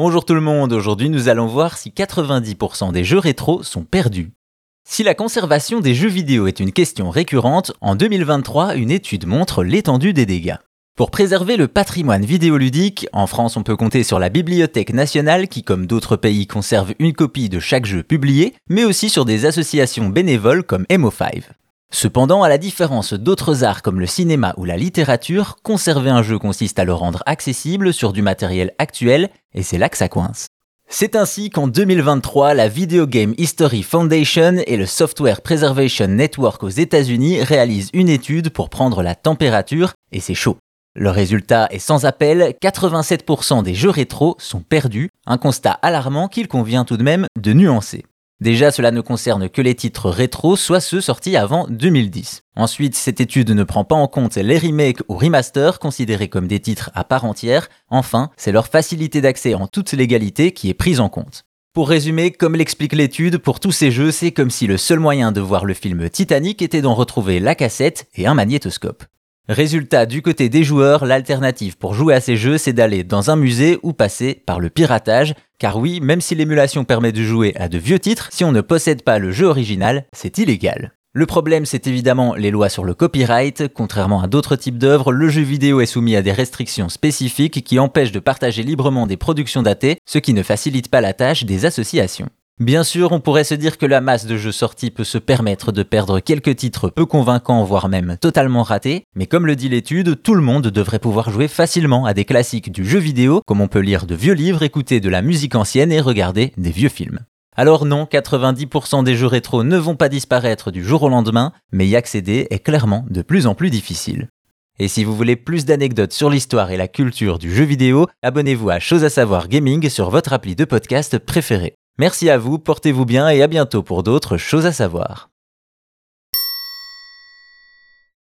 Bonjour tout le monde, aujourd'hui nous allons voir si 90% des jeux rétro sont perdus. Si la conservation des jeux vidéo est une question récurrente, en 2023, une étude montre l'étendue des dégâts. Pour préserver le patrimoine vidéoludique, en France on peut compter sur la Bibliothèque nationale qui comme d'autres pays conserve une copie de chaque jeu publié, mais aussi sur des associations bénévoles comme MO5. Cependant, à la différence d'autres arts comme le cinéma ou la littérature, conserver un jeu consiste à le rendre accessible sur du matériel actuel, et c'est là que ça coince. C'est ainsi qu'en 2023, la Video Game History Foundation et le Software Preservation Network aux États-Unis réalisent une étude pour prendre la température, et c'est chaud. Le résultat est sans appel, 87% des jeux rétro sont perdus, un constat alarmant qu'il convient tout de même de nuancer. Déjà, cela ne concerne que les titres rétro, soit ceux sortis avant 2010. Ensuite, cette étude ne prend pas en compte les remakes ou remasters considérés comme des titres à part entière. Enfin, c'est leur facilité d'accès en toute légalité qui est prise en compte. Pour résumer, comme l'explique l'étude, pour tous ces jeux, c'est comme si le seul moyen de voir le film Titanic était d'en retrouver la cassette et un magnétoscope. Résultat, du côté des joueurs, l'alternative pour jouer à ces jeux, c'est d'aller dans un musée ou passer par le piratage, car oui, même si l'émulation permet de jouer à de vieux titres, si on ne possède pas le jeu original, c'est illégal. Le problème, c'est évidemment les lois sur le copyright. Contrairement à d'autres types d'œuvres, le jeu vidéo est soumis à des restrictions spécifiques qui empêchent de partager librement des productions datées, ce qui ne facilite pas la tâche des associations. Bien sûr, on pourrait se dire que la masse de jeux sortis peut se permettre de perdre quelques titres peu convaincants, voire même totalement ratés, mais comme le dit l'étude, tout le monde devrait pouvoir jouer facilement à des classiques du jeu vidéo, comme on peut lire de vieux livres, écouter de la musique ancienne et regarder des vieux films. Alors non, 90% des jeux rétro ne vont pas disparaître du jour au lendemain, mais y accéder est clairement de plus en plus difficile. Et si vous voulez plus d'anecdotes sur l'histoire et la culture du jeu vidéo, abonnez-vous à Chose à savoir Gaming sur votre appli de podcast préféré. Merci à vous, portez-vous bien et à bientôt pour d'autres choses à savoir.